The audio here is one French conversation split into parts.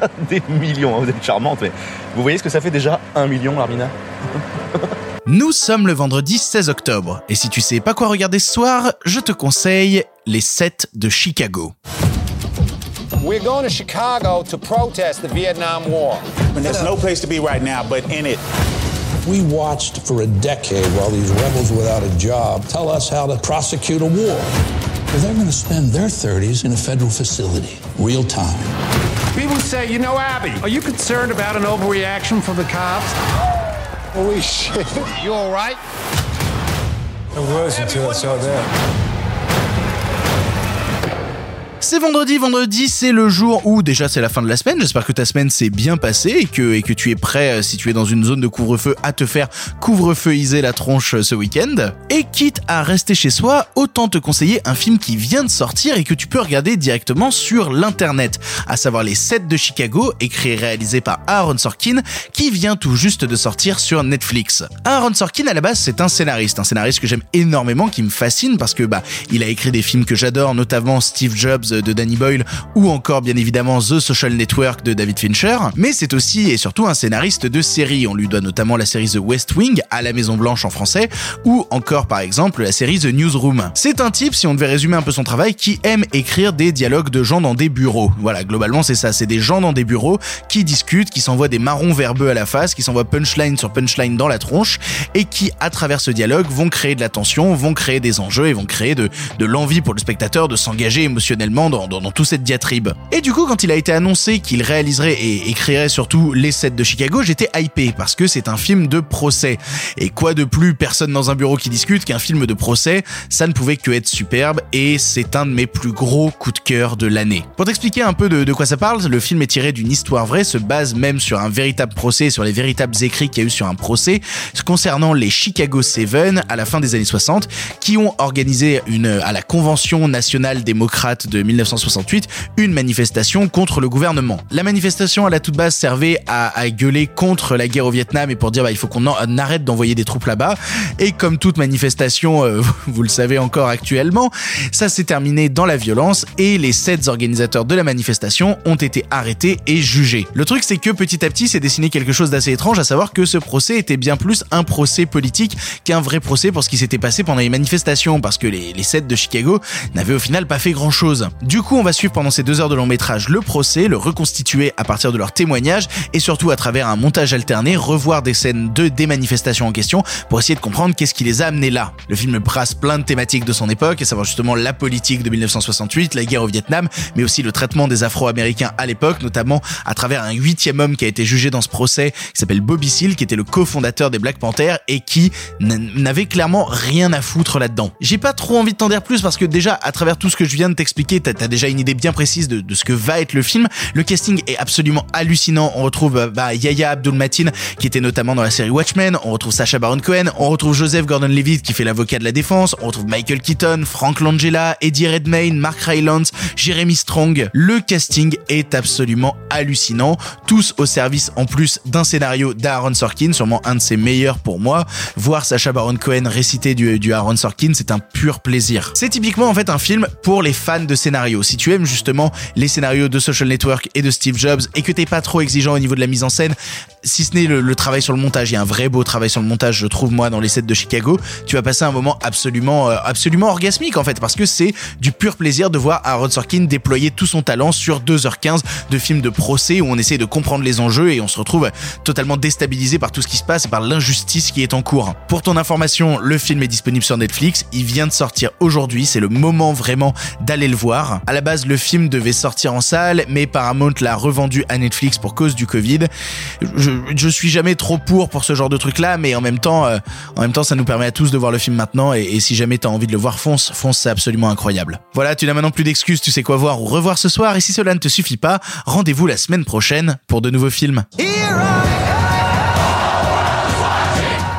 des millions, hein, vous êtes charmante, mais vous voyez ce que ça fait déjà un million, Armina Nous sommes le vendredi 16 octobre, et si tu sais pas quoi regarder ce soir, je te conseille les 7 de Chicago. We're going to Chicago to protest the Vietnam War. There's no place to be right now but in it. We watched for a decade while these rebels without a job tell us how to prosecute a war. They're going to spend their 30s in a federal facility, real time. People say, you know, Abby, are you concerned about an overreaction from the cops? Holy shit. You all right? I was until I saw that. C'est vendredi, vendredi c'est le jour où déjà c'est la fin de la semaine, j'espère que ta semaine s'est bien passée et que, tu es prêt, euh, si tu es dans une zone de couvre-feu, à te faire couvre-feuiser la tronche euh, ce week-end. Et quitte à rester chez soi, autant te conseiller un film qui vient de sortir et que tu peux regarder directement sur l'internet, à savoir Les 7 de Chicago, écrit et réalisé par Aaron Sorkin, qui vient tout juste de sortir sur Netflix. Aaron Sorkin à la base c'est un scénariste, un scénariste que j'aime énormément, qui me fascine parce que bah il a écrit des films que j'adore, notamment Steve Jobs de Danny Boyle ou encore bien évidemment The Social Network de David Fincher, mais c'est aussi et surtout un scénariste de séries. On lui doit notamment la série The West Wing à la Maison Blanche en français ou encore par exemple la série The Newsroom. C'est un type, si on devait résumer un peu son travail, qui aime écrire des dialogues de gens dans des bureaux. Voilà, globalement c'est ça, c'est des gens dans des bureaux qui discutent, qui s'envoient des marrons verbeux à la face, qui s'envoient punchline sur punchline dans la tronche et qui à travers ce dialogue vont créer de la tension, vont créer des enjeux et vont créer de l'envie pour le spectateur de s'engager émotionnellement dans, dans, toute cette diatribe. Et du coup, quand il a été annoncé qu'il réaliserait et écrirait surtout les sets de Chicago, j'étais hypé parce que c'est un film de procès. Et quoi de plus personne dans un bureau qui discute qu'un film de procès, ça ne pouvait que être superbe et c'est un de mes plus gros coups de cœur de l'année. Pour t'expliquer un peu de, quoi ça parle, le film est tiré d'une histoire vraie, se base même sur un véritable procès, sur les véritables écrits qu'il y a eu sur un procès concernant les Chicago Seven à la fin des années 60, qui ont organisé une à la Convention nationale démocrate de 1968 une manifestation contre le gouvernement. La manifestation à la toute base servait à, à gueuler contre la guerre au Vietnam et pour dire bah, il faut qu'on arrête d'envoyer des troupes là-bas. Et comme toute manifestation, euh, vous le savez encore actuellement, ça s'est terminé dans la violence et les sept organisateurs de la manifestation ont été arrêtés et jugés. Le truc c'est que petit à petit s'est dessiné quelque chose d'assez étrange, à savoir que ce procès était bien plus un procès politique qu'un vrai procès pour ce qui s'était passé pendant les manifestations, parce que les, les sept de Chicago n'avaient au final pas fait grand chose. Du coup, on va suivre pendant ces deux heures de long métrage le procès, le reconstituer à partir de leurs témoignages et surtout à travers un montage alterné, revoir des scènes de des manifestations en question pour essayer de comprendre qu'est-ce qui les a amenés là. Le film brasse plein de thématiques de son époque, à savoir justement la politique de 1968, la guerre au Vietnam, mais aussi le traitement des Afro-Américains à l'époque, notamment à travers un huitième homme qui a été jugé dans ce procès, qui s'appelle Bobby Seale, qui était le cofondateur des Black Panthers et qui n'avait clairement rien à foutre là-dedans. J'ai pas trop envie de t'en dire plus parce que déjà, à travers tout ce que je viens de t'expliquer, t'as as déjà une idée bien précise de, ce que va être le film. Le casting est absolument hallucinant. On retrouve bah, Yaya Abdul-Mateen qui était notamment dans la série Watchmen. On retrouve Sacha Baron Cohen. On retrouve Joseph Gordon-Levitt qui fait l'avocat de la défense. On retrouve Michael Keaton, Frank Langella, Eddie Redmayne, Mark Rylance, Jeremy Strong. Le casting est absolument hallucinant. Tous au service en plus d'un scénario d'Aaron Sorkin, sûrement un de ses meilleurs pour moi. Voir Sacha Baron Cohen réciter du, du Aaron Sorkin, c'est un pur plaisir. C'est typiquement en fait un film pour les fans de scénario. Si tu aimes justement les scénarios de Social Network et de Steve Jobs et que t'es pas trop exigeant au niveau de la mise en scène, si ce n'est le, travail sur le montage, il y a un vrai beau travail sur le montage, je trouve moi dans les sets de Chicago, tu vas passer un moment absolument euh, absolument orgasmique en fait parce que c'est du pur plaisir de voir Aaron Sorkin déployer tout son talent sur 2h15 de films de procès où on essaie de comprendre les enjeux et on se retrouve totalement déstabilisé par tout ce qui se passe et par l'injustice qui est en cours. Pour ton information, le film est disponible sur Netflix, il vient de sortir aujourd'hui, c'est le moment vraiment d'aller le voir. À la base, le film devait sortir en salle, mais Paramount l'a revendu à Netflix pour cause du Covid. Je suis jamais trop pour pour ce genre de truc là, mais en même temps, euh, en même temps, ça nous permet à tous de voir le film maintenant. Et, si jamais t'as envie de le voir, fonce, fonce, c'est absolument incroyable. Voilà, tu n'as maintenant plus d'excuses, tu sais quoi voir ou revoir ce soir. Et si cela ne te suffit pas, rendez-vous la semaine prochaine pour de nouveaux films.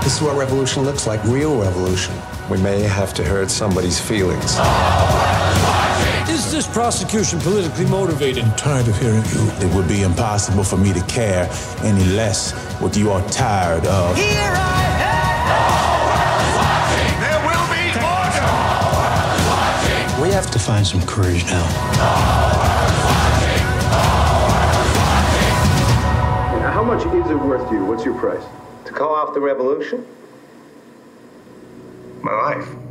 This is what revolution looks like, real revolution. We may have to hurt somebody's feelings. Is this prosecution politically motivated? I'm tired of hearing you. It would be impossible for me to care any less what you are tired of. Here I am! There will be order! We have to find some courage now. How much is it worth to you? What's your price? To call off the revolution? My life.